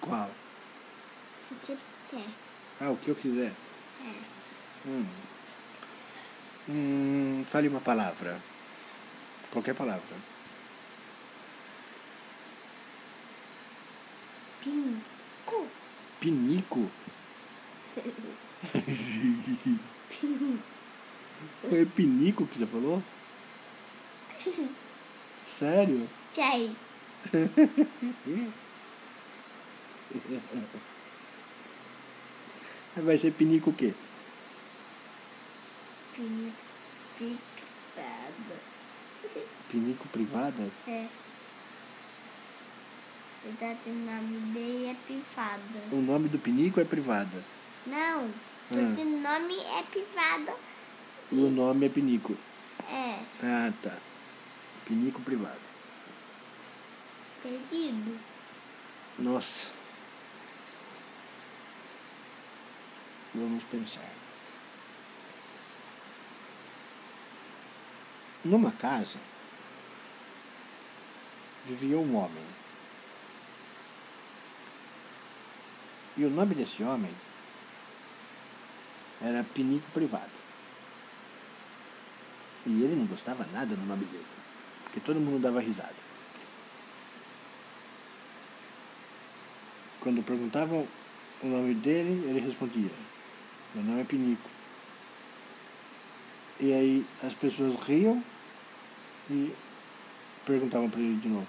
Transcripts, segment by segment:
Qual? O que quer. Ah, o que eu quiser. É. Hum. Hum, fale uma palavra. Qualquer palavra. Pinico. Pinico? Foi pinico que você falou? Sério? Tchai. Vai ser pinico o quê? Pinico. Picada. Pinico privada? É. Verdade, o nome dele é Pifada. O nome do pinico é privada. Não, Ah. todo nome é Pifada. E o nome é pinico. É, Ah, tá. Pinico privado. perdido. Nossa. Vamos pensar. Numa casa vivia um homem. E o nome desse homem era Pinico Privado. E ele não gostava nada do nome dele, porque todo mundo dava risada. Quando perguntavam o nome dele, ele respondia: Meu nome é Pinico. E aí as pessoas riam e perguntavam para ele de novo: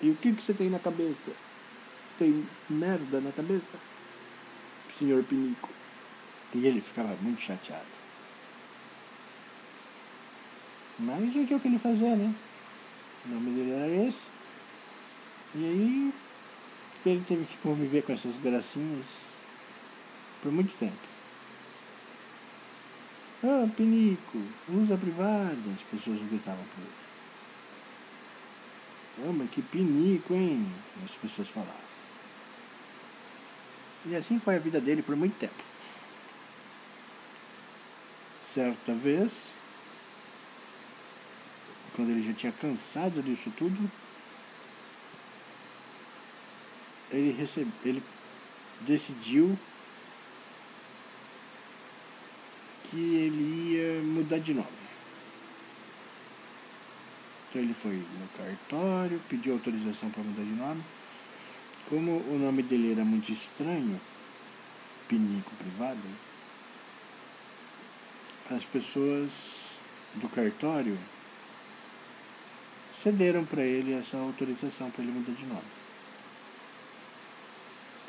E o que, que você tem na cabeça? Tem merda na cabeça? Senhor Pinico. E ele ficava muito chateado. Mas o que eu queria fazer, né? O nome dele era esse. E aí ele teve que conviver com essas gracinhas por muito tempo. Ah, Pinico, usa privada, as pessoas gritavam por ele. Ah, mas que pinico, hein? As pessoas falavam. E assim foi a vida dele por muito tempo. Certa vez, quando ele já tinha cansado disso tudo, ele, recebe, ele decidiu que ele ia mudar de nome. Então ele foi no cartório, pediu autorização para mudar de nome. Como o nome dele era muito estranho, Pinico Privado, as pessoas do cartório cederam para ele essa autorização para ele mudar de nome.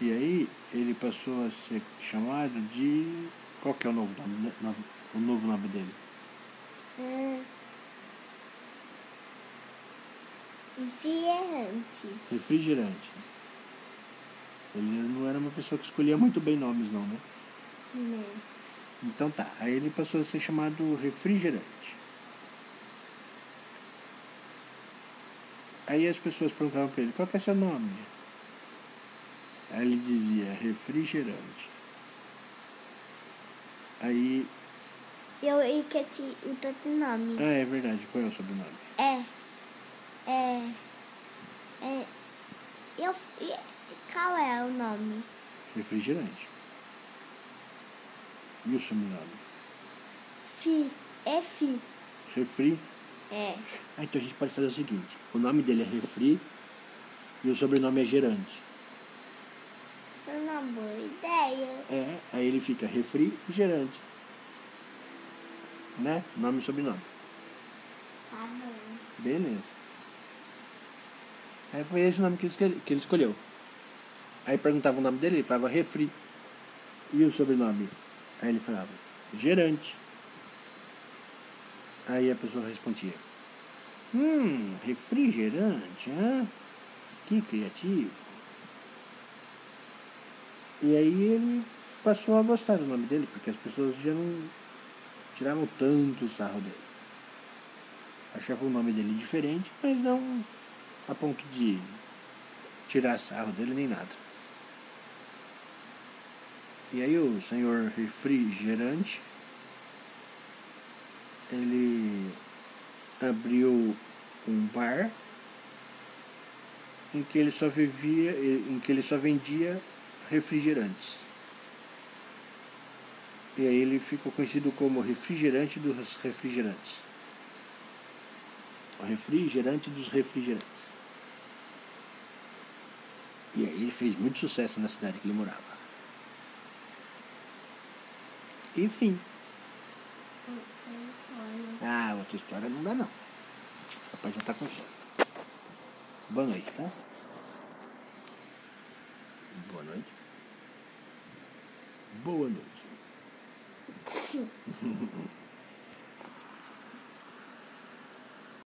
E aí ele passou a ser chamado de. Qual que é o novo nome, né? O novo nome dele? É. Refrigerante. Refrigerante. Ele não era uma pessoa que escolhia muito bem nomes não, né? Né? Então tá, aí ele passou a ser chamado refrigerante. Aí as pessoas perguntavam pra ele, qual que é seu nome? Aí ele dizia, refrigerante. Aí, Eu e que te o teu nome. ah, é verdade, qual é o sobrenome? É. É. É. Eu. Qual é o nome? Refrigerante. E o sobrenome? Fi. É Fi. Refri. É. Ah, então a gente pode fazer o seguinte, o nome dele é Refri e o sobrenome é Gerante. É uma boa ideia. É, aí ele fica refrigerante. Né? Nome e sobrenome. Tá bom. Beleza. Aí foi esse o nome que ele, que ele escolheu. Aí perguntava o nome dele, ele falava refri. E o sobrenome? Aí ele falava gerante. Aí a pessoa respondia: Hum, refrigerante, hã? Que criativo. E aí ele passou a gostar do nome dele, porque as pessoas já não tiravam tanto sarro dele. Achavam o nome dele diferente, mas não a ponto de tirar sarro dele nem nada. E aí o senhor refrigerante, ele abriu um bar em que ele só vivia, em que ele só vendia refrigerantes. E aí ele ficou conhecido como refrigerante dos refrigerantes. O refrigerante dos refrigerantes. E aí ele fez muito sucesso na cidade que ele morava. Enfim. Ah, outra história não dá não. Papai já tá com sono. Boa noite, tá? Boa noite. Boa noite.